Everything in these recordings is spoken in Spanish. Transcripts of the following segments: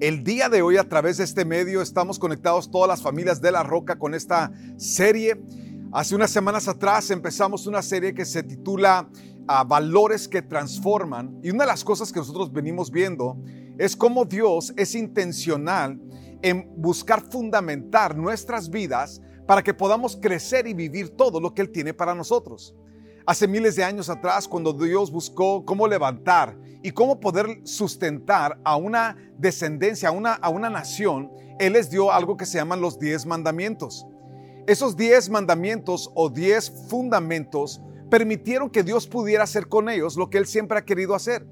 el día de hoy a través de este medio estamos conectados todas las familias de La Roca con esta serie. Hace unas semanas atrás empezamos una serie que se titula Valores que transforman y una de las cosas que nosotros venimos viendo es cómo Dios es intencional en buscar fundamentar nuestras vidas para que podamos crecer y vivir todo lo que Él tiene para nosotros. Hace miles de años atrás, cuando Dios buscó cómo levantar y cómo poder sustentar a una descendencia, a una, a una nación, Él les dio algo que se llaman los diez mandamientos. Esos diez mandamientos o diez fundamentos permitieron que Dios pudiera hacer con ellos lo que Él siempre ha querido hacer.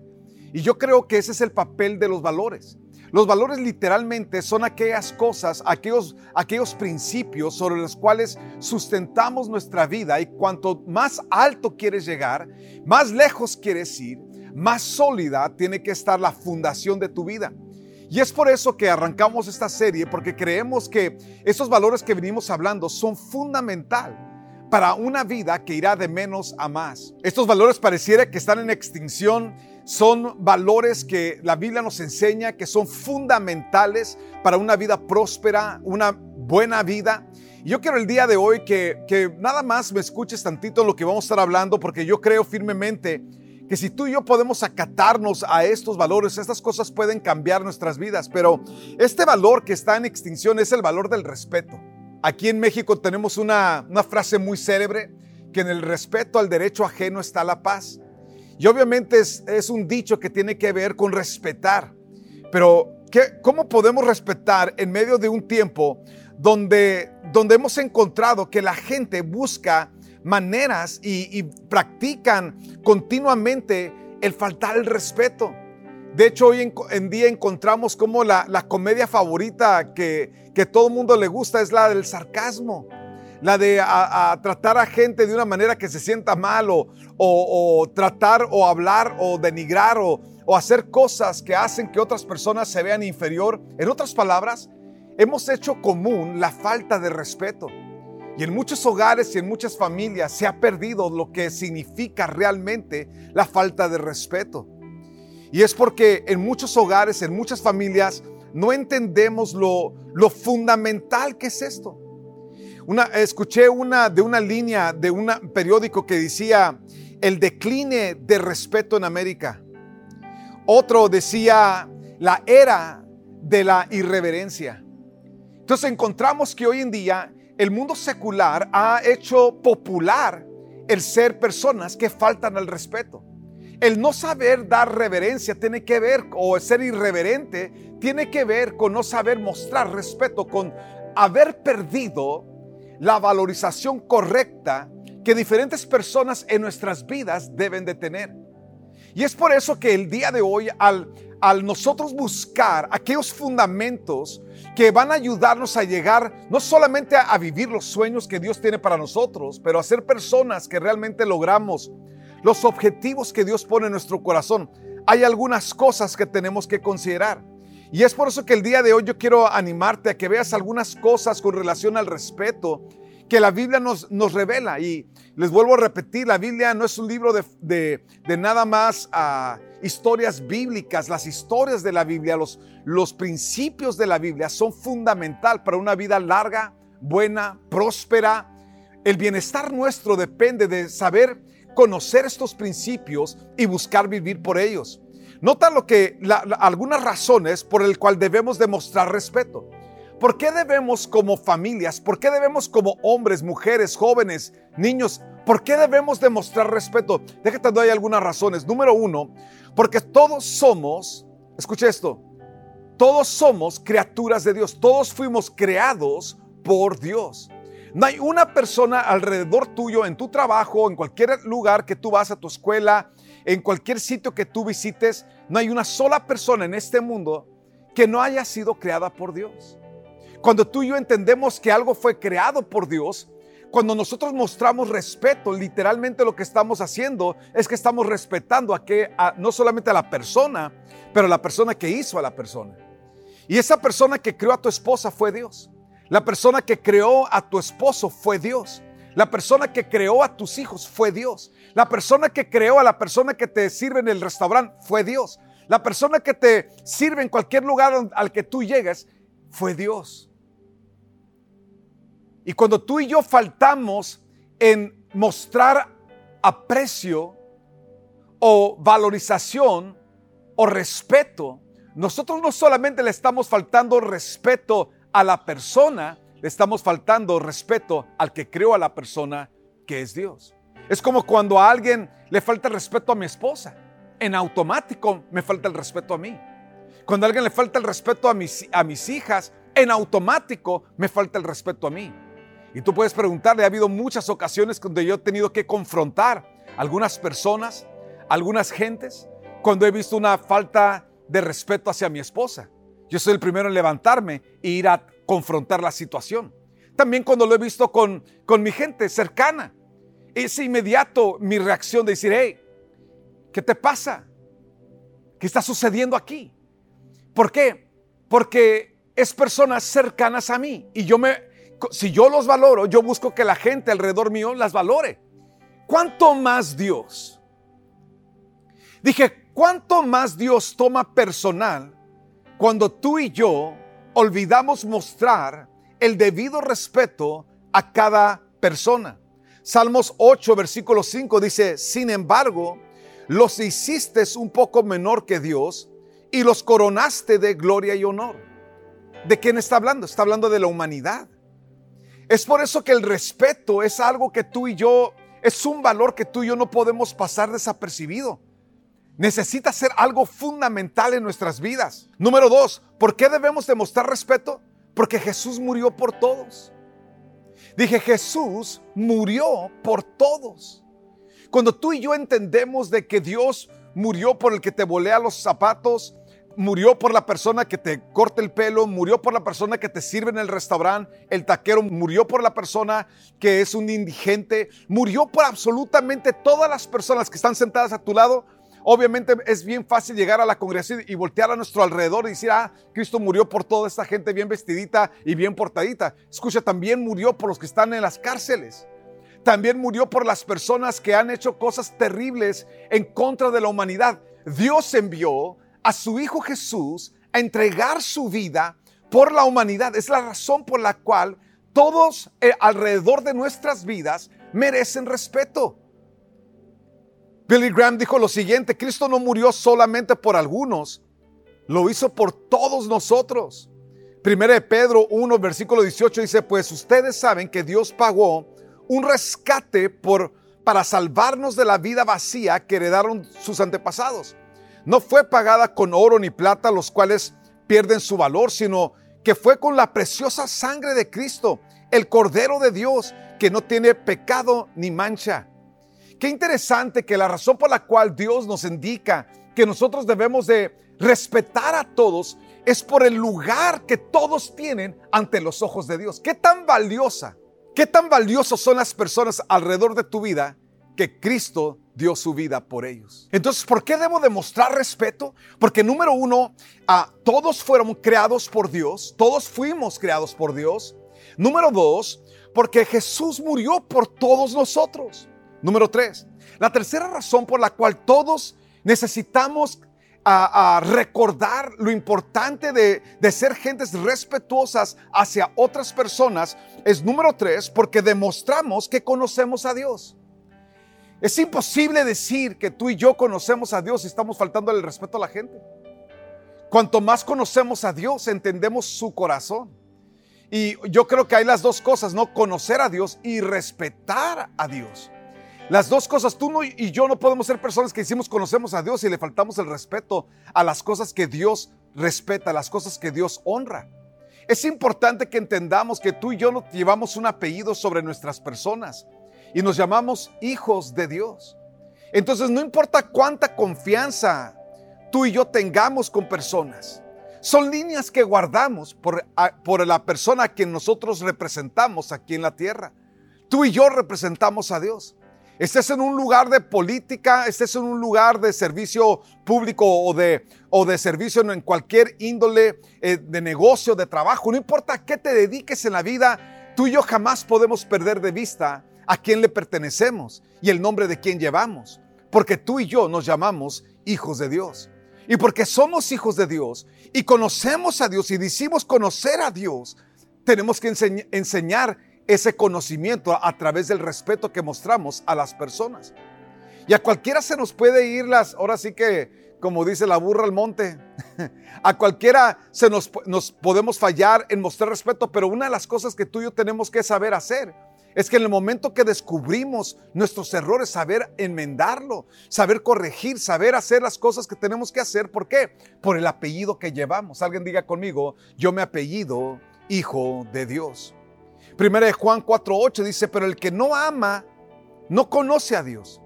Y yo creo que ese es el papel de los valores. Los valores literalmente son aquellas cosas, aquellos, aquellos principios sobre los cuales sustentamos nuestra vida y cuanto más alto quieres llegar, más lejos quieres ir, más sólida tiene que estar la fundación de tu vida. Y es por eso que arrancamos esta serie, porque creemos que esos valores que venimos hablando son fundamental para una vida que irá de menos a más. Estos valores pareciera que están en extinción, son valores que la Biblia nos enseña que son fundamentales para una vida próspera, una buena vida. Yo quiero el día de hoy que, que nada más me escuches tantito lo que vamos a estar hablando, porque yo creo firmemente que si tú y yo podemos acatarnos a estos valores, estas cosas pueden cambiar nuestras vidas, pero este valor que está en extinción es el valor del respeto. Aquí en México tenemos una, frase muy célebre, que en el respeto al derecho ajeno está la paz. Y obviamente es, un dicho que tiene que ver con respetar, pero ¿qué, ¿cómo podemos respetar en medio de un tiempo donde, donde hemos encontrado que la gente busca maneras y, practican continuamente el faltar el respeto. De hecho, hoy en, día encontramos como la, comedia favorita que, que todo mundo le gusta es la del sarcasmo, la de tratar a gente de una manera que se sienta mal o, tratar o hablar o denigrar o, o hacer cosas que hacen que otras personas se vean inferior. En otras palabras, hemos hecho común la falta de respeto. Y en muchos hogares y en muchas familias se ha perdido lo que significa realmente la falta de respeto. Y es porque en muchos hogares, en muchas familias, no entendemos lo, fundamental que es esto. Escuché una de una línea de un periódico que decía el decline de respeto en América. Otro decía la era de la irreverencia. Entonces encontramos que hoy en día el mundo secular ha hecho popular el ser personas que faltan al respeto. El no saber dar reverencia tiene que ver, o ser irreverente, tiene que ver con no saber mostrar respeto, con haber perdido la valorización correcta que diferentes personas en nuestras vidas deben de tener. Y es por eso que el día de hoy, al, al nosotros buscar aquellos fundamentos que van a ayudarnos a llegar no solamente a, vivir los sueños que Dios tiene para nosotros, pero a ser personas que realmente logramos los objetivos que Dios pone en nuestro corazón. Hay algunas cosas que tenemos que considerar. Y es por eso que el día de hoy yo quiero animarte a que veas algunas cosas con relación al respeto que la Biblia nos, nos revela. Y les vuelvo a repetir, la Biblia no es un libro de, nada más ah, historias bíblicas. Las historias de la Biblia, los, los principios de la Biblia son fundamental para una vida larga, buena, próspera. El bienestar nuestro depende de saber conocer estos principios y buscar vivir por ellos. Nota lo que algunas razones por el cual debemos demostrar respeto. ¿Por qué debemos como familias, por qué debemos como hombres, mujeres, jóvenes, niños, por qué debemos demostrar respeto? Déjate doy algunas razones. Número uno, porque todos somos, escucha esto, todos somos criaturas de Dios, todos fuimos creados por Dios. No hay una persona alrededor tuyo, en tu trabajo, en cualquier lugar que tú vas a tu escuela, en cualquier sitio que tú visites, no hay una sola persona en este mundo que no haya sido creada por Dios. Cuando tú y yo entendemos que algo fue creado por Dios, cuando nosotros mostramos respeto, literalmente lo que estamos haciendo es que estamos respetando a que no solamente a la persona, pero a la persona que hizo a la persona. Y esa persona que creó a tu esposa fue Dios. La persona que creó a tu esposo fue Dios. La persona que creó a tus hijos fue Dios. La persona que creó a la persona que te sirve en el restaurante fue Dios. La persona que te sirve en cualquier lugar al que tú llegues fue Dios. Y cuando tú y yo faltamos en mostrar aprecio o valorización o respeto, nosotros no solamente le estamos faltando respeto a la persona, le estamos faltando respeto al que creó a la persona, que es Dios. Es como cuando a alguien le falta el respeto a mi esposa. En automático me falta el respeto a mí. Cuando a alguien le falta el respeto a mis, a mis hijas, en automático me falta el respeto a mí. Y tú puedes preguntarle, ha habido muchas ocasiones donde yo he tenido que confrontar algunas personas, algunas gentes, cuando he visto una falta de respeto hacia mi esposa. Yo soy el primero en levantarme e ir a confrontar la situación. También cuando lo he visto con, con mi gente cercana. Es inmediato mi reacción de decir, hey, ¿qué te pasa? ¿Qué está sucediendo aquí? ¿Por qué? Porque es personas cercanas a mí y yo me, si yo los valoro, yo busco que la gente alrededor mío las valore. ¿Cuánto más Dios? Dije, ¿cuánto más Dios toma personal cuando tú y yo olvidamos mostrar el debido respeto a cada persona. Salmos 8, versículo 5 dice, sin embargo, los hiciste un poco menor que Dios y los coronaste de gloria y honor. ¿De quién está hablando? Está hablando de la humanidad. Es por eso que el respeto es algo que tú y yo, es un valor que tú y yo no podemos pasar desapercibido necesita ser algo fundamental en nuestras vidas. Número dos, ¿por qué debemos demostrar respeto? Porque Jesús murió por todos. Dije, Jesús murió por todos. Cuando tú y yo entendemos de que Dios murió por el que te volea los zapatos, murió por la persona que te corta el pelo, murió por la persona que te sirve en el restaurante, el taquero murió por la persona que es un indigente, murió por absolutamente todas las personas que están sentadas a tu lado, Obviamente es bien fácil llegar a la congregación y voltear a nuestro alrededor y decir, ah, Cristo murió por toda esta gente bien vestidita y bien portadita. Escucha, también murió por los que están en las cárceles. También murió por las personas que han hecho cosas terribles en contra de la humanidad. Dios envió a su Hijo Jesús a entregar su vida por la humanidad. Es la razón por la cual todos eh, alrededor de nuestras vidas merecen respeto. Billy Graham dijo lo siguiente, Cristo no murió solamente por algunos, lo hizo por todos nosotros. Primera de Pedro 1, versículo 18 dice, pues ustedes saben que Dios pagó un rescate por, para salvarnos de la vida vacía que heredaron sus antepasados. No fue pagada con oro ni plata, los cuales pierden su valor, sino que fue con la preciosa sangre de Cristo, el Cordero de Dios, que no tiene pecado ni mancha. Qué interesante que la razón por la cual Dios nos indica que nosotros debemos de respetar a todos es por el lugar que todos tienen ante los ojos de Dios. ¿Qué tan valiosa, qué tan valiosos son las personas alrededor de tu vida que Cristo dio su vida por ellos? Entonces, ¿por qué debo demostrar respeto? Porque número uno, a todos fueron creados por Dios, todos fuimos creados por Dios. Número dos, porque Jesús murió por todos nosotros. Número tres, la tercera razón por la cual todos necesitamos a, recordar lo importante de, de, ser gentes respetuosas hacia otras personas es número tres, porque demostramos que conocemos a Dios. Es imposible decir que tú y yo conocemos a Dios y estamos faltando el respeto a la gente. Cuanto más conocemos a Dios, entendemos su corazón. Y yo creo que hay las dos cosas, ¿no? Conocer a Dios y respetar a Dios. Las dos cosas, tú y yo no podemos ser personas que decimos conocemos a Dios y le faltamos el respeto a las cosas que Dios respeta, a las cosas que Dios honra. Es importante que entendamos que tú y yo no llevamos un apellido sobre nuestras personas y nos llamamos hijos de Dios. Entonces no importa cuánta confianza tú y yo tengamos con personas, Son líneas que guardamos por, por la persona a quien nosotros representamos aquí en la tierra. Tú y yo representamos a Dios. Estés en un lugar de política, estés en un lugar de servicio público o de, o de servicio en cualquier índole eh, de negocio, de trabajo, no importa a qué te dediques en la vida, tú y yo jamás podemos perder de vista a quién le pertenecemos y el nombre de quién llevamos, porque tú y yo nos llamamos hijos de Dios. Y porque somos hijos de Dios y conocemos a Dios y decimos conocer a Dios, tenemos que enseñar ese conocimiento a través del respeto que mostramos a las personas. Y a cualquiera se nos puede ir las, ahora sí que, como dice la burra al monte, a cualquiera se nos, nos podemos fallar en mostrar respeto, pero una de las cosas que tú y yo tenemos que saber hacer es que en el momento que descubrimos nuestros errores, saber enmendarlo, saber corregir, saber hacer las cosas que tenemos que hacer. ¿Por qué? Por el apellido que llevamos. Alguien diga conmigo, yo me apellido Hijo de Dios. Primera de Juan 4.8 dice, pero el que no ama, no conoce a Dios.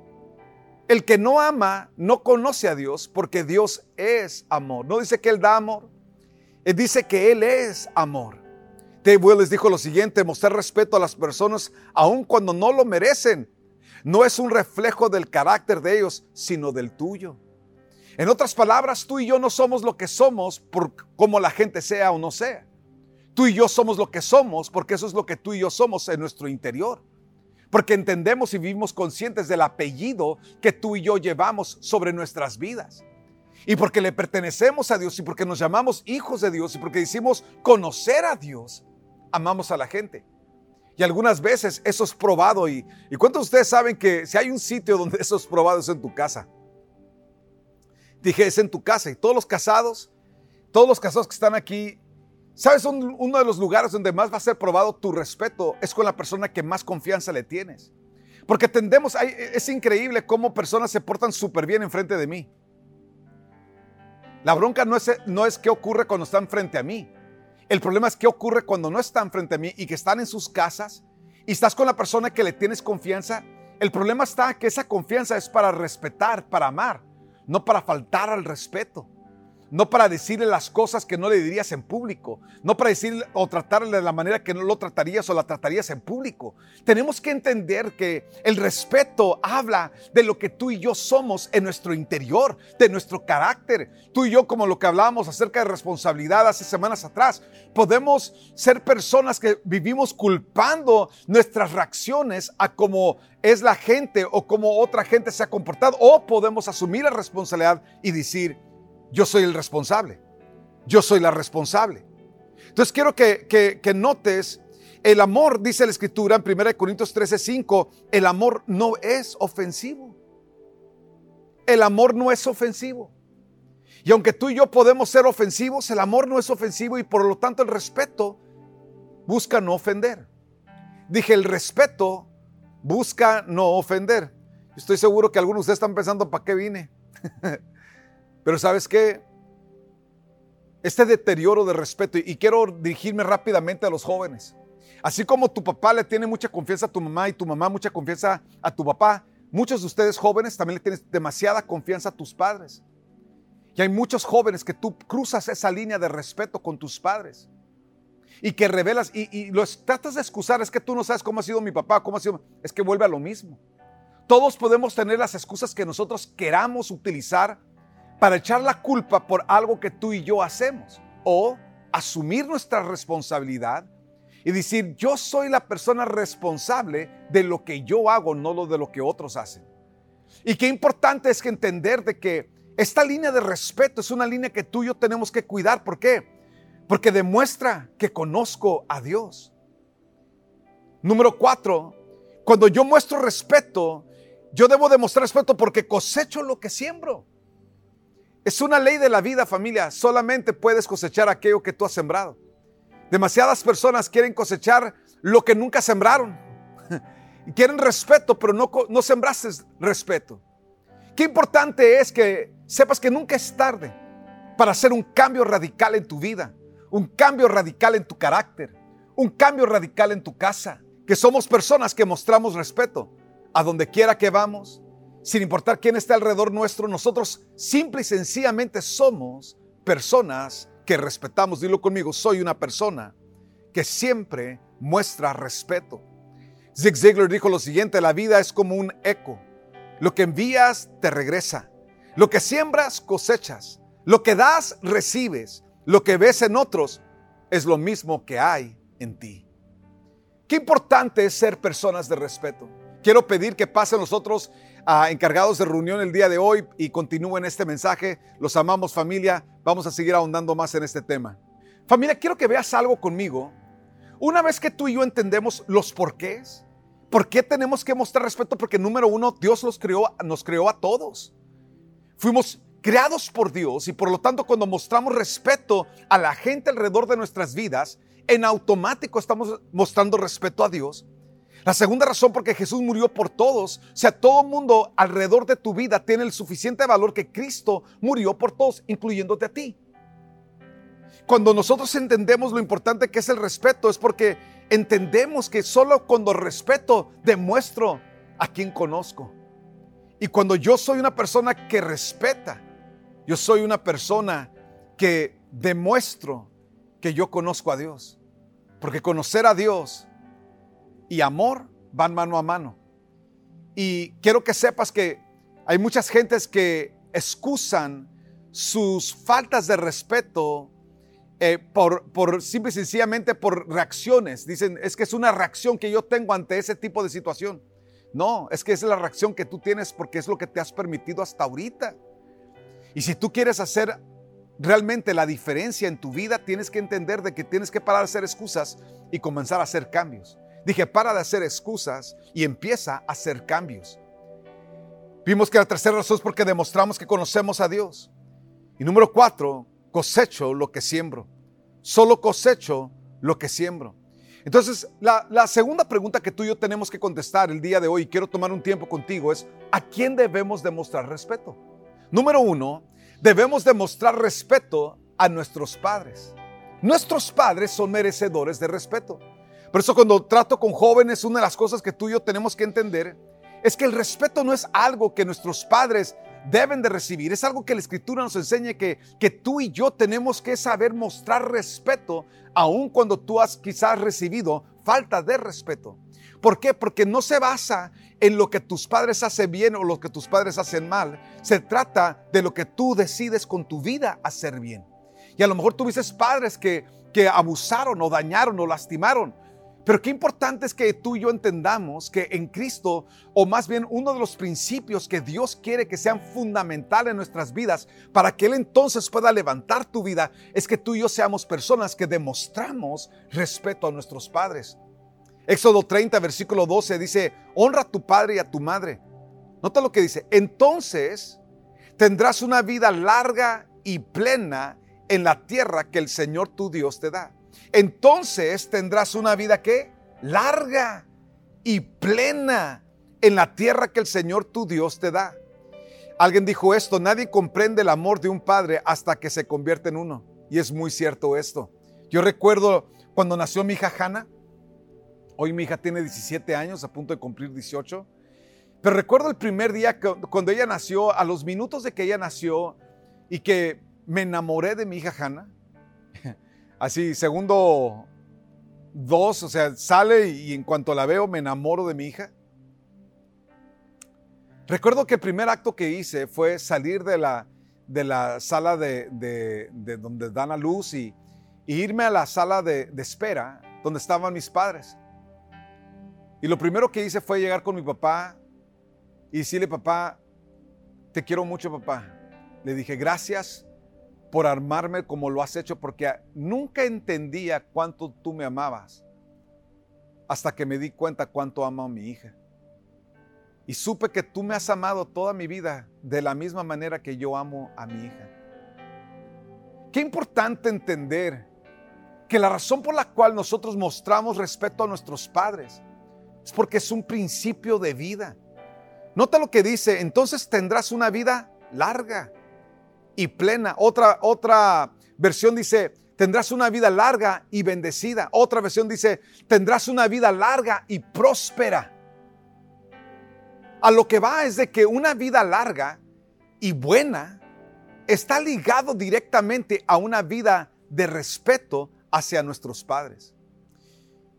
El que no ama, no conoce a Dios, porque Dios es amor. No dice que Él da amor, Él dice que Él es amor. Dave Willis dijo lo siguiente, mostrar respeto a las personas aun cuando no lo merecen. No es un reflejo del carácter de ellos, sino del tuyo. En otras palabras, tú y yo no somos lo que somos por como la gente sea o no sea. Tú y yo somos lo que somos porque eso es lo que tú y yo somos en nuestro interior. Porque entendemos y vivimos conscientes del apellido que tú y yo llevamos sobre nuestras vidas. Y porque le pertenecemos a Dios y porque nos llamamos hijos de Dios y porque decimos conocer a Dios, amamos a la gente. Y algunas veces eso es probado. ¿Y, y cuántos de ustedes saben que si hay un sitio donde eso es probado es en tu casa? Dije, es en tu casa. Y todos los casados, todos los casados que están aquí, ¿sabes? uno de los lugares donde más va a ser probado tu respeto es con la persona que más confianza le tienes. Porque tendemos, es increíble cómo personas se portan súper bien enfrente de mí. La bronca no es, no es qué ocurre cuando están frente a mí. El problema es qué ocurre cuando no están frente a mí y que están en sus casas y estás con la persona que le tienes confianza. El problema está que esa confianza es para respetar, para amar, no para faltar al respeto no para decirle las cosas que no le dirías en público, no para decirle o tratarle de la manera que no lo tratarías o la tratarías en público. Tenemos que entender que el respeto habla de lo que tú y yo somos en nuestro interior, de nuestro carácter. Tú y yo, como lo que hablábamos acerca de responsabilidad hace semanas atrás, podemos ser personas que vivimos culpando nuestras reacciones a cómo es la gente o cómo otra gente se ha comportado, o podemos asumir la responsabilidad y decir, yo soy el responsable. Yo soy la responsable. Entonces quiero que, notes, el amor, dice la escritura en 1 Corintios 13, 5, el amor no es ofensivo. El amor no es ofensivo. Y aunque tú y yo podemos ser ofensivos, el amor no es ofensivo y por lo tanto el respeto busca no ofender. Dije, el respeto busca no ofender. Estoy seguro que algunos de ustedes están pensando, ¿para qué vine? Pero sabes qué? Este deterioro de respeto, y quiero dirigirme rápidamente a los jóvenes. Así como tu papá le tiene mucha confianza a tu mamá y tu mamá mucha confianza a tu papá, muchos de ustedes jóvenes también le tienen demasiada confianza a tus padres. Y hay muchos jóvenes que tú cruzas esa línea de respeto con tus padres y que revelas y, los tratas de excusar. Es que tú no sabes cómo ha sido mi papá, cómo ha sido. Es que vuelve a lo mismo. Todos podemos tener las excusas que nosotros queramos utilizar para echar la culpa por algo que tú y yo hacemos o asumir nuestra responsabilidad y decir, yo soy la persona responsable de lo que yo hago, no lo de lo que otros hacen. Y qué importante es que entender de que esta línea de respeto es una línea que tú y yo tenemos que cuidar. ¿Por qué? Porque demuestra que conozco a Dios. Número cuatro, cuando yo muestro respeto, yo debo demostrar respeto porque cosecho lo que siembro. Es una ley de la vida, familia. Solamente puedes cosechar aquello que tú has sembrado. Demasiadas personas quieren cosechar lo que nunca sembraron. quieren respeto, pero no, no sembraste respeto. Qué importante es que sepas que nunca es tarde para hacer un cambio radical en tu vida, un cambio radical en tu carácter, un cambio radical en tu casa. Que somos personas que mostramos respeto a donde quiera que vamos, sin importar quién está alrededor nuestro, nosotros simple y sencillamente somos personas que respetamos. Dilo conmigo, soy una persona que siempre muestra respeto. Zig Ziglar dijo lo siguiente, la vida es como un eco. Lo que envías te regresa. Lo que siembras cosechas. Lo que das recibes. Lo que ves en otros es lo mismo que hay en ti. Qué importante es ser personas de respeto. Quiero pedir que pasen nosotros a encargados de reunión el día de hoy y continúen este mensaje. Los amamos familia. Vamos a seguir ahondando más en este tema. Familia, quiero que veas algo conmigo. Una vez que tú y yo entendemos los porqués, ¿por qué tenemos que mostrar respeto? Porque número uno, Dios los creó, nos creó a todos. Fuimos creados por Dios y por lo tanto cuando mostramos respeto a la gente alrededor de nuestras vidas, en automático estamos mostrando respeto a Dios. La segunda razón porque Jesús murió por todos, o sea, todo mundo alrededor de tu vida tiene el suficiente valor que Cristo murió por todos, incluyéndote a ti. Cuando nosotros entendemos lo importante que es el respeto, es porque entendemos que solo cuando respeto demuestro a quien conozco. Y cuando yo soy una persona que respeta, yo soy una persona que demuestro que yo conozco a Dios. Porque conocer a Dios y amor van mano a mano. Y quiero que sepas que hay muchas gentes que excusan sus faltas de respeto eh, por, por simple y sencillamente por reacciones. Dicen, es que es una reacción que yo tengo ante ese tipo de situación. No, es que es la reacción que tú tienes porque es lo que te has permitido hasta ahorita. Y si tú quieres hacer realmente la diferencia en tu vida, tienes que entender de que tienes que parar de hacer excusas y comenzar a hacer cambios. Dije, para de hacer excusas y empieza a hacer cambios. Vimos que la tercera razón es porque demostramos que conocemos a Dios. Y número cuatro, cosecho lo que siembro. Solo cosecho lo que siembro. Entonces, la, segunda pregunta que tú y yo tenemos que contestar el día de hoy, quiero tomar un tiempo contigo, es ¿a quién debemos demostrar respeto? Número uno, debemos demostrar respeto a nuestros padres. Nuestros padres son merecedores de respeto. Por eso cuando trato con jóvenes, una de las cosas que tú y yo tenemos que entender es que el respeto no es algo que nuestros padres deben de recibir. Es algo que la escritura nos enseña que, que tú y yo tenemos que saber mostrar respeto aun cuando tú has quizás recibido falta de respeto. ¿Por qué? Porque no se basa en lo que tus padres hacen bien o lo que tus padres hacen mal. Se trata de lo que tú decides con tu vida hacer bien. Y a lo mejor tuviste padres que, que abusaron o dañaron o lastimaron. Pero qué importante es que tú y yo entendamos que en Cristo, o más bien uno de los principios que Dios quiere que sean fundamentales en nuestras vidas, para que Él entonces pueda levantar tu vida, es que tú y yo seamos personas que demostramos respeto a nuestros padres. Éxodo 30, versículo 12 dice, honra a tu padre y a tu madre. Nota lo que dice, entonces tendrás una vida larga y plena en la tierra que el Señor tu Dios te da. Entonces tendrás una vida que larga y plena en la tierra que el Señor tu Dios te da. Alguien dijo esto, nadie comprende el amor de un padre hasta que se convierte en uno. Y es muy cierto esto. Yo recuerdo cuando nació mi hija Hannah, Hoy mi hija tiene 17 años, a punto de cumplir 18. Pero recuerdo el primer día cuando ella nació, a los minutos de que ella nació y que me enamoré de mi hija Hannah. Así, segundo dos, o sea, sale y en cuanto la veo me enamoro de mi hija. Recuerdo que el primer acto que hice fue salir de la, de la sala de, donde dan a luz y, irme a la sala de espera donde estaban mis padres. Y lo primero que hice fue llegar con mi papá y decirle, papá, te quiero mucho, papá. Le dije, gracias por armarme como lo has hecho, porque nunca entendía cuánto tú me amabas, hasta que me di cuenta cuánto amo a mi hija. Y supe que tú me has amado toda mi vida de la misma manera que yo amo a mi hija. Qué importante entender que la razón por la cual nosotros mostramos respeto a nuestros padres es porque es un principio de vida. Nota lo que dice, entonces tendrás una vida larga y plena. Otra, otra versión dice, tendrás una vida larga y bendecida. Otra versión dice, tendrás una vida larga y próspera. A lo que va es de que una vida larga y buena está ligado directamente a una vida de respeto hacia nuestros padres.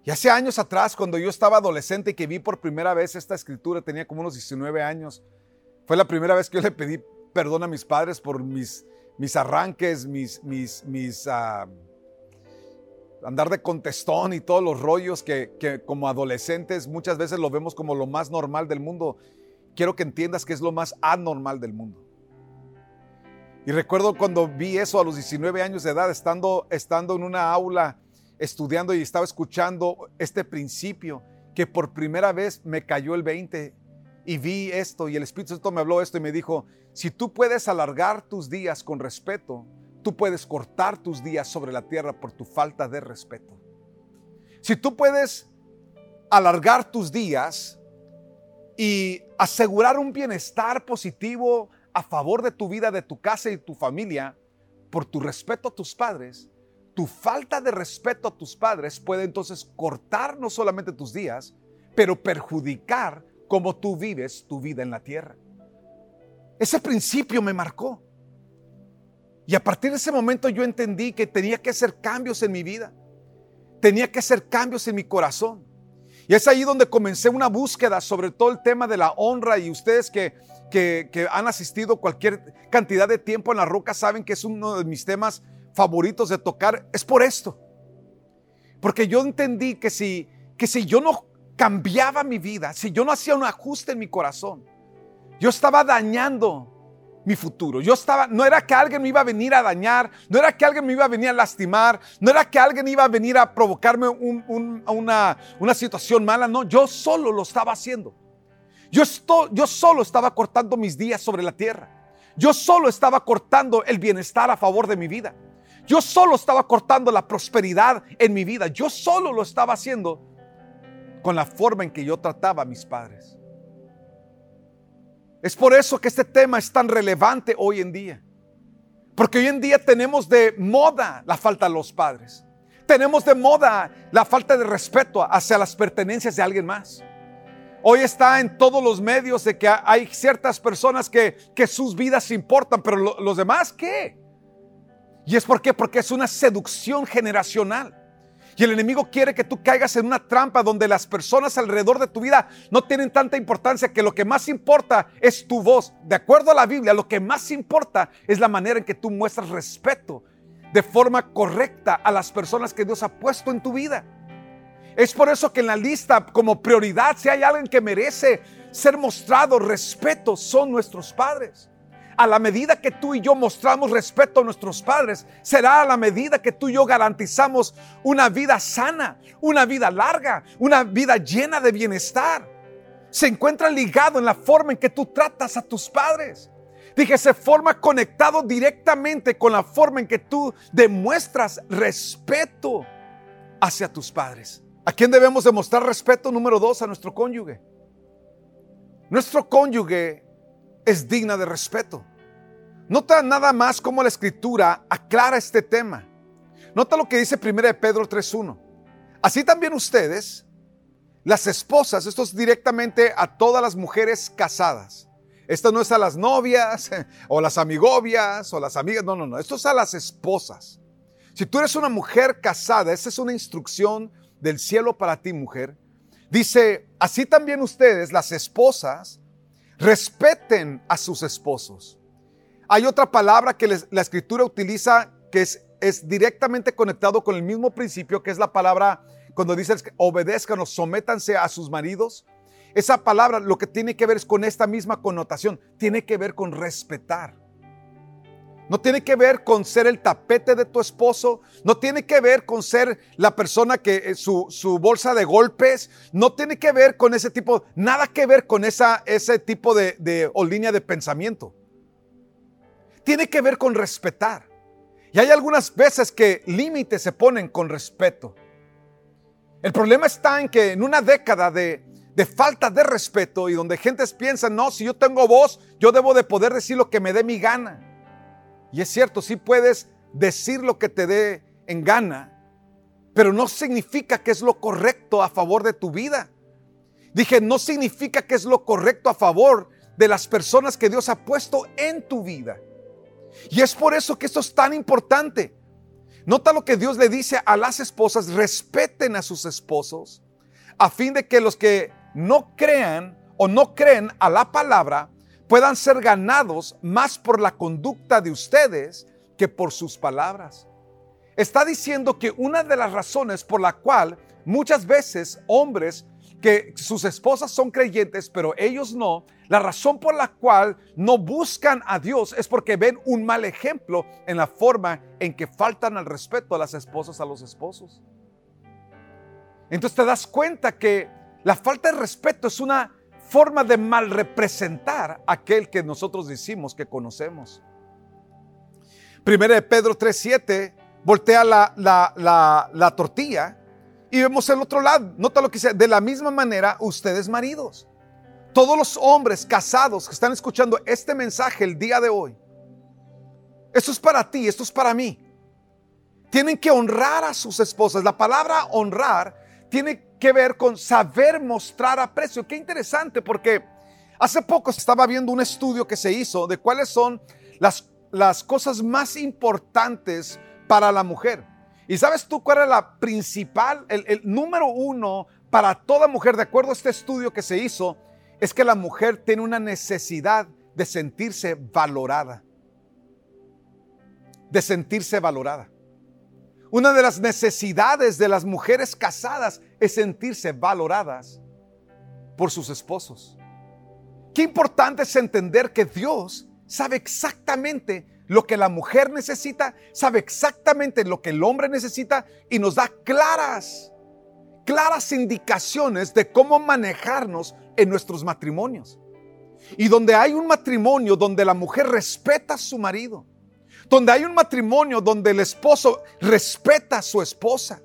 Y hace años atrás, cuando yo estaba adolescente y que vi por primera vez esta escritura, tenía como unos 19 años, fue la primera vez que yo le pedí perdón a mis padres por mis, mis arranques, mis, mis, mis ah, andar de contestón y todos los rollos que, que como adolescentes muchas veces lo vemos como lo más normal del mundo. Quiero que entiendas que es lo más anormal del mundo. Y recuerdo cuando vi eso a los 19 años de edad, estando, estando en una aula estudiando y estaba escuchando este principio, que por primera vez me cayó el 20 y vi esto y el Espíritu Santo me habló esto y me dijo, si tú puedes alargar tus días con respeto, tú puedes cortar tus días sobre la tierra por tu falta de respeto. Si tú puedes alargar tus días y asegurar un bienestar positivo a favor de tu vida, de tu casa y tu familia, por tu respeto a tus padres, tu falta de respeto a tus padres puede entonces cortar no solamente tus días, pero perjudicar cómo tú vives tu vida en la tierra. Ese principio me marcó. Y a partir de ese momento yo entendí que tenía que hacer cambios en mi vida. Tenía que hacer cambios en mi corazón. Y es ahí donde comencé una búsqueda sobre todo el tema de la honra y ustedes que, que, han asistido cualquier cantidad de tiempo en la roca saben que es uno de mis temas favoritos de tocar es por esto. Porque yo entendí que si, que si yo no cambiaba mi vida, si yo no hacía un ajuste en mi corazón, yo estaba dañando mi futuro. Yo estaba, no era que alguien me iba a venir a dañar, no era que alguien me iba a venir a lastimar, no era que alguien iba a venir a provocarme una, una situación mala, no, yo solo lo estaba haciendo. Yo, esto, yo solo estaba cortando mis días sobre la tierra. Yo solo estaba cortando el bienestar a favor de mi vida. Yo solo estaba cortando la prosperidad en mi vida. Yo solo lo estaba haciendo con la forma en que yo trataba a mis padres. Es por eso que este tema es tan relevante hoy en día. Porque hoy en día tenemos de moda la falta de los padres. Tenemos de moda la falta de respeto hacia las pertenencias de alguien más. Hoy está en todos los medios de que hay ciertas personas que, que sus vidas importan, pero los demás, ¿qué? ¿Y es? Porque es una seducción generacional. Y el enemigo quiere que tú caigas en una trampa donde las personas alrededor de tu vida no tienen tanta importancia que lo que más importa es tu voz. De acuerdo a la Biblia, lo que más importa es la manera en que tú muestras respeto de forma correcta a las personas que Dios ha puesto en tu vida. Es por eso que en la lista como prioridad, si hay alguien que merece ser mostrado respeto, son nuestros padres a la medida que tú y yo mostramos respeto a nuestros padres, será a la medida que tú y yo garantizamos una vida sana, una vida larga, una vida llena de bienestar. Se encuentra ligado en la forma en que tú tratas a tus padres. Dije, se forma conectado directamente con la forma en que tú demuestras respeto hacia tus padres. ¿A quién debemos demostrar respeto? Número dos, a nuestro cónyuge. Nuestro cónyuge es digna de respeto. Nota nada más cómo la escritura aclara este tema. Nota lo que dice 1 Pedro 3.1. Así también ustedes, las esposas, esto es directamente a todas las mujeres casadas. Esto no es a las novias o las amigobias o las amigas, no, no, no, esto es a las esposas. Si tú eres una mujer casada, esta es una instrucción del cielo para ti, mujer. Dice, así también ustedes, las esposas, respeten a sus esposos hay otra palabra que la escritura utiliza que es, directamente conectado con el mismo principio, que es la palabra cuando dice obedezcan o sométanse a sus maridos. Esa palabra lo que tiene que ver es con esta misma connotación, tiene que ver con respetar. No tiene que ver con ser el tapete de tu esposo. No tiene que ver con ser la persona que eh, su, su, bolsa de golpes. No tiene que ver con ese tipo, nada que ver con esa, ese tipo de, línea de pensamiento tiene que ver con respetar. Y hay algunas veces que límites se ponen con respeto. El problema está en que en una década de, falta de respeto y donde gentes piensan, no, si yo tengo voz, yo debo de poder decir lo que me dé mi gana. Y es cierto, sí puedes decir lo que te dé en gana, pero no significa que es lo correcto a favor de tu vida. Dije, no significa que es lo correcto a favor de las personas que Dios ha puesto en tu vida. Y es por eso que esto es tan importante. Nota lo que Dios le dice a las esposas, respeten a sus esposos, a fin de que los que no crean o no creen a la palabra puedan ser ganados más por la conducta de ustedes que por sus palabras. Está diciendo que una de las razones por la cual muchas veces hombres que sus esposas son creyentes, pero ellos no, la razón por la cual no buscan a Dios es porque ven un mal ejemplo en la forma en que faltan al respeto a las esposas a los esposos. Entonces te das cuenta que la falta de respeto es una forma de mal representar aquel que nosotros decimos que conocemos. Primera de Pedro 3.7 voltea la, la, la tortilla y vemos el otro lado. Nota lo que dice. De la misma manera, ustedes maridos. Todos los hombres casados que están escuchando este mensaje el día de hoy. Esto es para ti, esto es para mí. Tienen que honrar a sus esposas. La palabra honrar tiene que ver con saber mostrar aprecio. Qué interesante porque hace poco estaba viendo un estudio que se hizo de cuáles son las, las cosas más importantes para la mujer. ¿Y sabes tú cuál era la principal, el, número uno para toda mujer, de acuerdo a este estudio que se hizo, es que la mujer tiene una necesidad de sentirse valorada. De sentirse valorada. Una de las necesidades de las mujeres casadas es sentirse valoradas por sus esposos. Qué importante es entender que Dios sabe exactamente lo que la mujer necesita, sabe exactamente lo que el hombre necesita y nos da claras, claras indicaciones de cómo manejarnos en nuestros matrimonios. Y donde hay un matrimonio donde la mujer respeta a su marido, donde hay un matrimonio donde el esposo respeta a su esposa,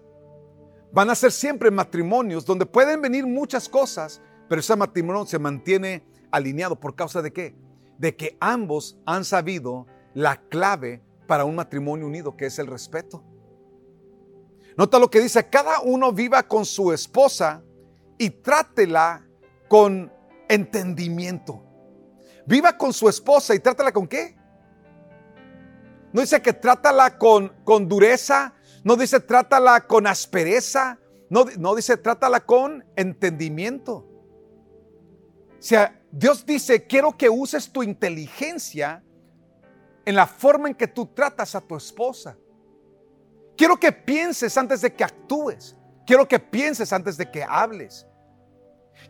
van a ser siempre matrimonios donde pueden venir muchas cosas, pero ese matrimonio se mantiene alineado por causa de qué? De que ambos han sabido la clave para un matrimonio unido, que es el respeto. Nota lo que dice, cada uno viva con su esposa y trátela con entendimiento. Viva con su esposa y trátela con qué? No dice que trátala con, con dureza, no dice trátala con aspereza, no, no dice trátala con entendimiento. O sea, Dios dice, quiero que uses tu inteligencia en la forma en que tú tratas a tu esposa. Quiero que pienses antes de que actúes. Quiero que pienses antes de que hables.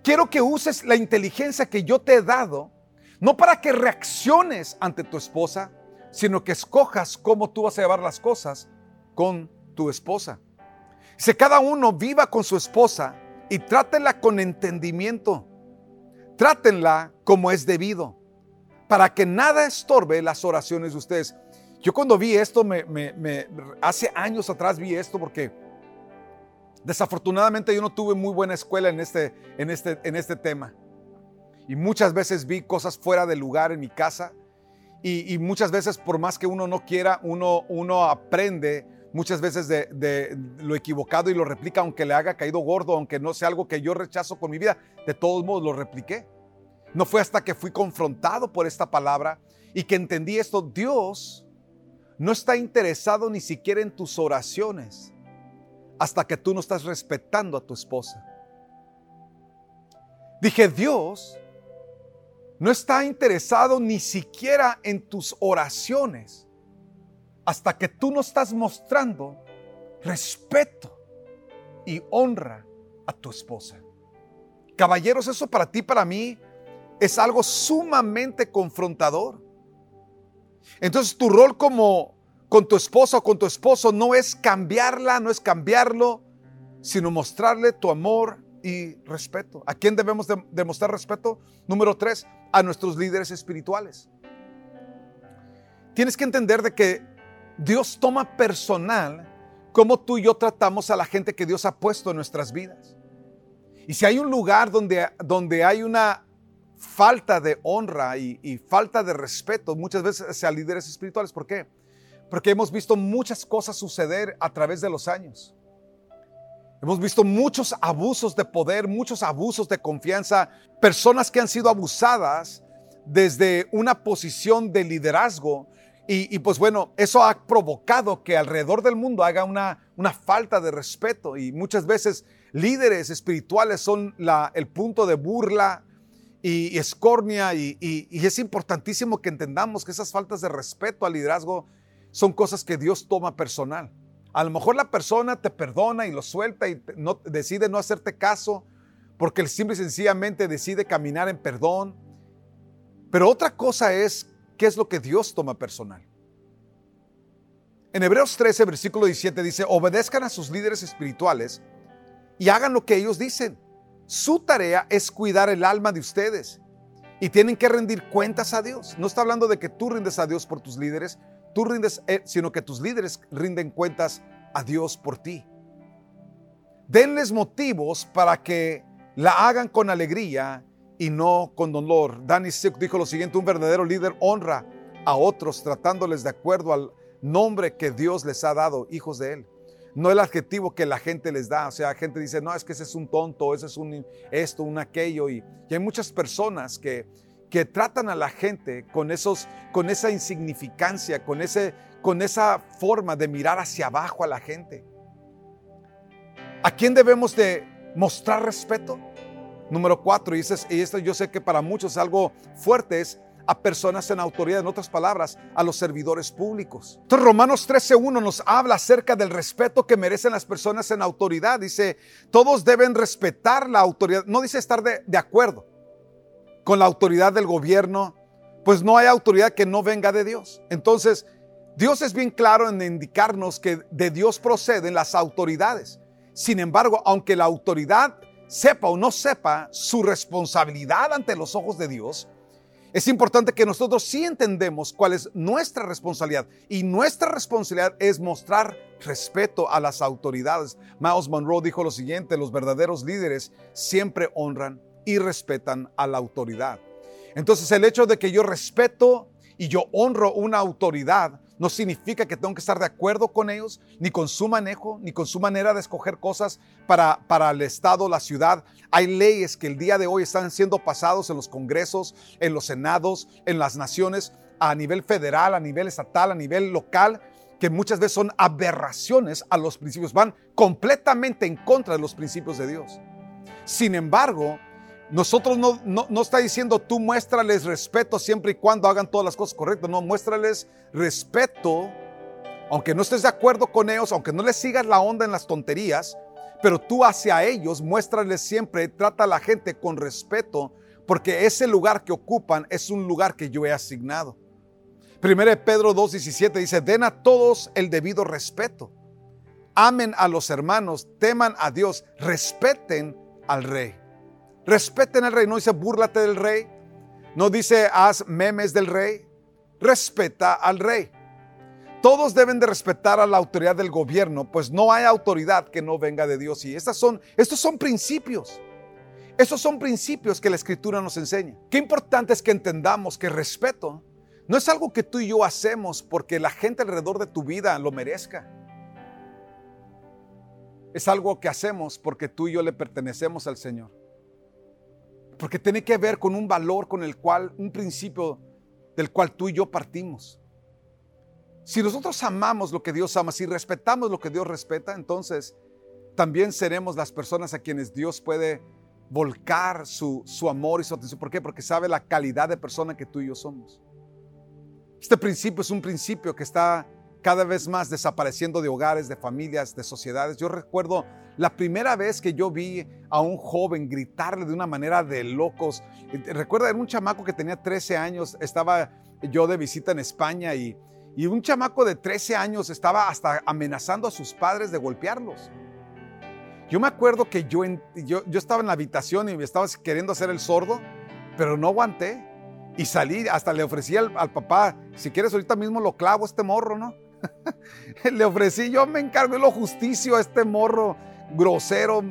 Quiero que uses la inteligencia que yo te he dado, no para que reacciones ante tu esposa, sino que escojas cómo tú vas a llevar las cosas con tu esposa. Si cada uno viva con su esposa y trátenla con entendimiento, trátenla como es debido para que nada estorbe las oraciones de ustedes. Yo cuando vi esto, me, hace años atrás vi esto porque desafortunadamente yo no tuve muy buena escuela en este, en este, en este tema. Y muchas veces vi cosas fuera de lugar en mi casa. Y, muchas veces, por más que uno no quiera, uno, uno aprende muchas veces de, de, lo equivocado y lo replica, aunque le haga caído gordo, aunque no sea algo que yo rechazo con mi vida. De todos modos, lo repliqué. No fue hasta que fui confrontado por esta palabra y que entendí esto. Dios no está interesado ni siquiera en tus oraciones hasta que tú no estás respetando a tu esposa. Dije, Dios no está interesado ni siquiera en tus oraciones hasta que tú no estás mostrando respeto y honra a tu esposa. Caballeros, eso para ti, para mí, es algo sumamente confrontador. Entonces tu rol como con tu esposa o con tu esposo no es cambiarla, no es cambiarlo, sino mostrarle tu amor y respeto. ¿A quién debemos demostrar respeto? Número tres, a nuestros líderes espirituales. Tienes que entender de que Dios toma personal como tú y yo tratamos a la gente que Dios ha puesto en nuestras vidas. Y si hay un lugar donde, donde hay una falta de honra y, falta de respeto muchas veces hacia líderes espirituales. ¿Por qué? Porque hemos visto muchas cosas suceder a través de los años. Hemos visto muchos abusos de poder, muchos abusos de confianza, personas que han sido abusadas desde una posición de liderazgo Y, pues bueno, eso ha provocado que alrededor del mundo haga una, una falta de respeto y muchas veces líderes espirituales son el punto de burla y, escornia y, y, es importantísimo que entendamos que esas faltas de respeto al liderazgo son cosas que Dios toma personal. A lo mejor la persona te perdona y lo suelta y decide no hacerte caso porque él simple y sencillamente decide caminar en perdón. Pero otra cosa es qué es lo que Dios toma personal. En Hebreos 13, versículo 17 dice, obedezcan a sus líderes espirituales y hagan lo que ellos dicen. Su tarea es cuidar el alma de ustedes y tienen que rendir cuentas a Dios. No está hablando de que tú rindes a Dios por tus líderes, tú rindes, eh, sino que tus líderes rinden cuentas a Dios por ti. Denles motivos para que la hagan con alegría y no con dolor. Danny Silk dijo lo siguiente, un verdadero líder honra a otros tratándoles de acuerdo al nombre que Dios les ha dado, hijos de Él. No el adjetivo que la gente les da. O sea, gente dice, no, es que ese es un tonto, ese es un esto, un aquello. Y, hay muchas personas que, que tratan a la gente con, esos, con esa insignificancia, con, ese, con esa forma de mirar hacia abajo a la gente. ¿A quién debemos de mostrar respeto? Número cuatro, y, esto yo sé que para muchos es algo fuerte, es a personas en autoridad, en otras palabras, a los servidores públicos. Entonces Romanos 13.1 nos habla acerca del respeto que merecen las personas en autoridad. Dice, todos deben respetar la autoridad. No dice estar de, de acuerdo con la autoridad del gobierno, pues no hay autoridad que no venga de Dios. Entonces, Dios es bien claro en indicarnos que de Dios proceden las autoridades. Sin embargo, aunque la autoridad sepa o no sepa su responsabilidad ante los ojos de Dios, es importante que nosotros sí entendemos cuál es nuestra responsabilidad. Y nuestra responsabilidad es mostrar respeto a las autoridades. Miles Monroe dijo lo siguiente, los verdaderos líderes siempre honran y respetan a la autoridad. Entonces el hecho de que yo respeto y yo honro una autoridad no significa que tengo que estar de acuerdo con ellos, ni con su manejo, ni con su manera de escoger cosas para, para el Estado, la ciudad. Hay leyes que el día de hoy están siendo pasados en los congresos, en los senados, en las naciones, a nivel federal, a nivel estatal, a nivel local, que muchas veces son aberraciones a los principios, van completamente en contra de los principios de Dios. Sin embargo, nosotros no, no, está diciendo tú muéstrales respeto siempre y cuando hagan todas las cosas correctas. No, muéstrales respeto, aunque no estés de acuerdo con ellos, aunque no les sigas la onda en las tonterías, pero tú hacia ellos muéstrales siempre, trata a la gente con respeto, porque ese lugar que ocupan es un lugar que yo he asignado. Primero Pedro 2.17 dice, den a todos el debido respeto. Amen a los hermanos, teman a Dios, respeten al rey. Respeten al rey. No dice búrlate del rey. No dice haz memes del rey. Respeta al rey. Todos deben de respetar a la autoridad del gobierno, pues no hay autoridad que no venga de Dios. Y estas son, estos son principios. Estos son principios que la escritura nos enseña. Qué importante es que entendamos que respeto no es algo que tú y yo hacemos porque la gente alrededor de tu vida lo merezca. Es algo que hacemos porque tú y yo le pertenecemos al Señor. Porque tiene que ver con un valor con el cual, un principio del cual tú y yo partimos. Si nosotros amamos lo que Dios ama, si respetamos lo que Dios respeta, entonces también seremos las personas a quienes Dios puede volcar su, su amor y su atención. ¿Por qué? Porque sabe la calidad de persona que tú y yo somos. Este principio es un principio que está cada vez más desapareciendo de hogares, de familias, de sociedades. Yo recuerdo la primera vez que yo vi a un joven gritarle de una manera de locos. Recuerda, era un chamaco que tenía 13 años, estaba yo de visita en España y, y un chamaco de 13 años estaba hasta amenazando a sus padres de golpearlos. Yo me acuerdo que yo, yo, yo estaba en la habitación y me estaba queriendo hacer el sordo, pero no aguanté. Y salí, hasta le ofrecí al, al papá, si quieres ahorita mismo lo clavo este morro, ¿no? Le ofrecí, yo me encargo de lo justicio a este morro grosero.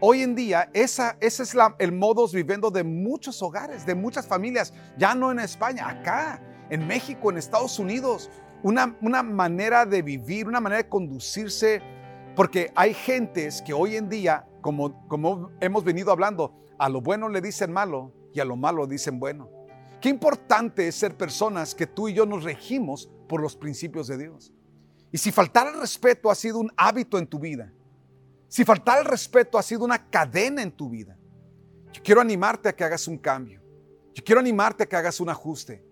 Hoy en día, esa, ese es la, el modus viviendo de muchos hogares, de muchas familias, ya no en España, acá, en México, en Estados Unidos. Una, una manera de vivir, una manera de conducirse, porque hay gentes que hoy en día, como, como hemos venido hablando, a lo bueno le dicen malo y a lo malo dicen bueno. Qué importante es ser personas que tú y yo nos regimos por los principios de Dios. Y si faltar el respeto ha sido un hábito en tu vida, si faltar el respeto ha sido una cadena en tu vida, yo quiero animarte a que hagas un cambio. Yo quiero animarte a que hagas un ajuste.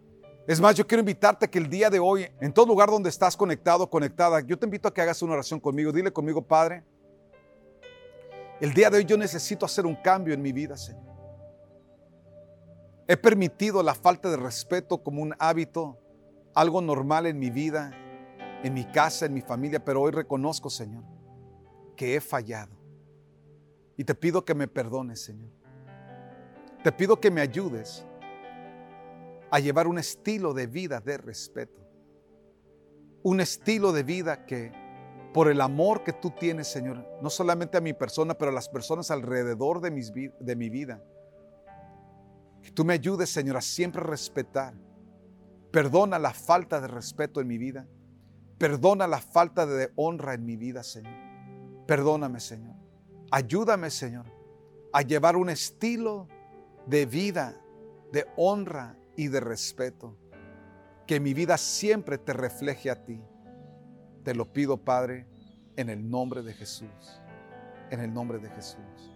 Es más, yo quiero invitarte a que el día de hoy, en todo lugar donde estás conectado, conectada, yo te invito a que hagas una oración conmigo. Dile conmigo, Padre, el día de hoy yo necesito hacer un cambio en mi vida, Señor. He permitido la falta de respeto como un hábito, algo normal en mi vida, en mi casa, en mi familia, pero hoy reconozco, Señor, que he fallado. Y te pido que me perdones, Señor. Te pido que me ayudes a llevar un estilo de vida de respeto. Un estilo de vida que por el amor que tú tienes, Señor, no solamente a mi persona, pero a las personas alrededor de, de mi vida, que tú me ayudes, Señor, a siempre respetar. Perdona la falta de respeto en mi vida. Perdona la falta de honra en mi vida, Señor. Perdóname, Señor. Ayúdame, Señor, a llevar un estilo de vida, de honra y de respeto. Que mi vida siempre te refleje a ti. Te lo pido, Padre, en el nombre de Jesús. En el nombre de Jesús.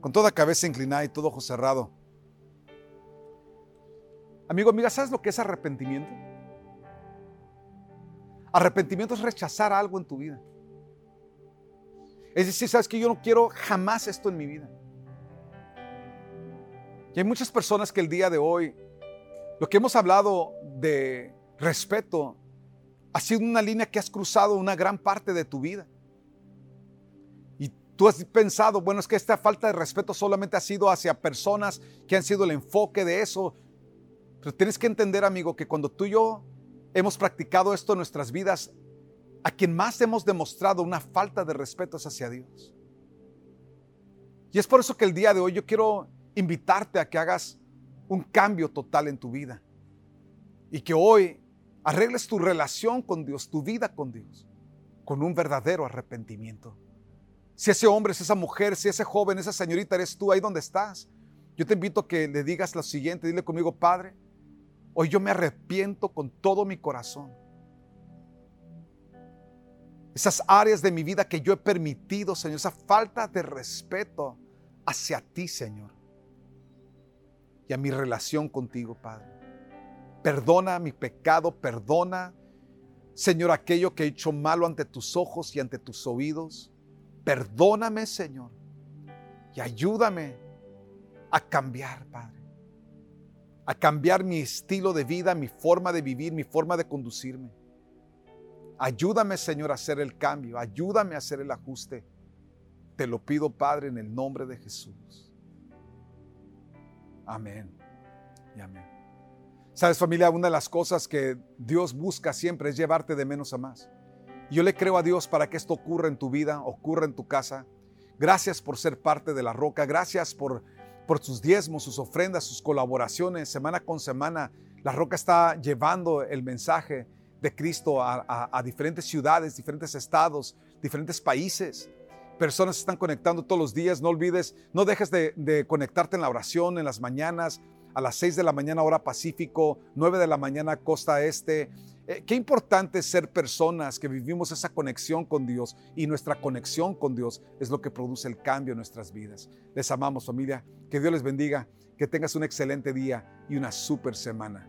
Con toda cabeza inclinada y todo ojo cerrado. Amigo, amiga, ¿sabes lo que es arrepentimiento? Arrepentimiento es rechazar algo en tu vida. Es decir, sabes que yo no quiero jamás esto en mi vida. Y hay muchas personas que el día de hoy lo que hemos hablado de respeto ha sido una línea que has cruzado una gran parte de tu vida. Y tú has pensado, bueno, es que esta falta de respeto solamente ha sido hacia personas que han sido el enfoque de eso. Pero tienes que entender, amigo, que cuando tú y yo hemos practicado esto en nuestras vidas, a quien más hemos demostrado una falta de respeto es hacia Dios. Y es por eso que el día de hoy yo quiero invitarte a que hagas un cambio total en tu vida. Y que hoy arregles tu relación con Dios, tu vida con Dios, con un verdadero arrepentimiento. Si ese hombre, si esa mujer, si ese joven, esa señorita eres tú ahí donde estás, yo te invito a que le digas lo siguiente, dile conmigo, Padre, hoy yo me arrepiento con todo mi corazón. Esas áreas de mi vida que yo he permitido, Señor, esa falta de respeto hacia ti, Señor y a mi relación contigo, Padre. Perdona mi pecado, perdona, Señor, aquello que he hecho malo ante tus ojos y ante tus oídos. Perdóname, Señor, y ayúdame a cambiar, Padre. A cambiar mi estilo de vida, mi forma de vivir, mi forma de conducirme. Ayúdame, Señor, a hacer el cambio. Ayúdame a hacer el ajuste. Te lo pido, Padre, en el nombre de Jesús. Amén y amén. Sabes familia, una de las cosas que Dios busca siempre es llevarte de menos a más. Yo le creo a Dios para que esto ocurra en tu vida, ocurra en tu casa. Gracias por ser parte de la roca, gracias por, por sus diezmos, sus ofrendas, sus colaboraciones. Semana con semana, la roca está llevando el mensaje de Cristo a, diferentes ciudades, diferentes estados, diferentes países personas están conectando todos los días. No olvides, no dejes de, conectarte en la oración en las mañanas, a las 6 de la mañana hora Pacífico, 9 de la mañana costa este. Eh, qué importante es ser personas que vivimos esa conexión con Dios y nuestra conexión con Dios es lo que produce el cambio en nuestras vidas. Les amamos familia, que Dios les bendiga, que tengas un excelente día y una super semana.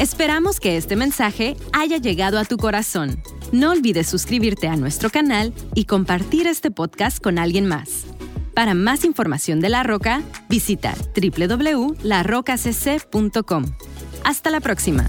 Esperamos que este mensaje haya llegado a tu corazón. No olvides suscribirte a nuestro canal y compartir este podcast con alguien más. Para más información de La Roca, visita www.larocacc.com. Hasta la próxima.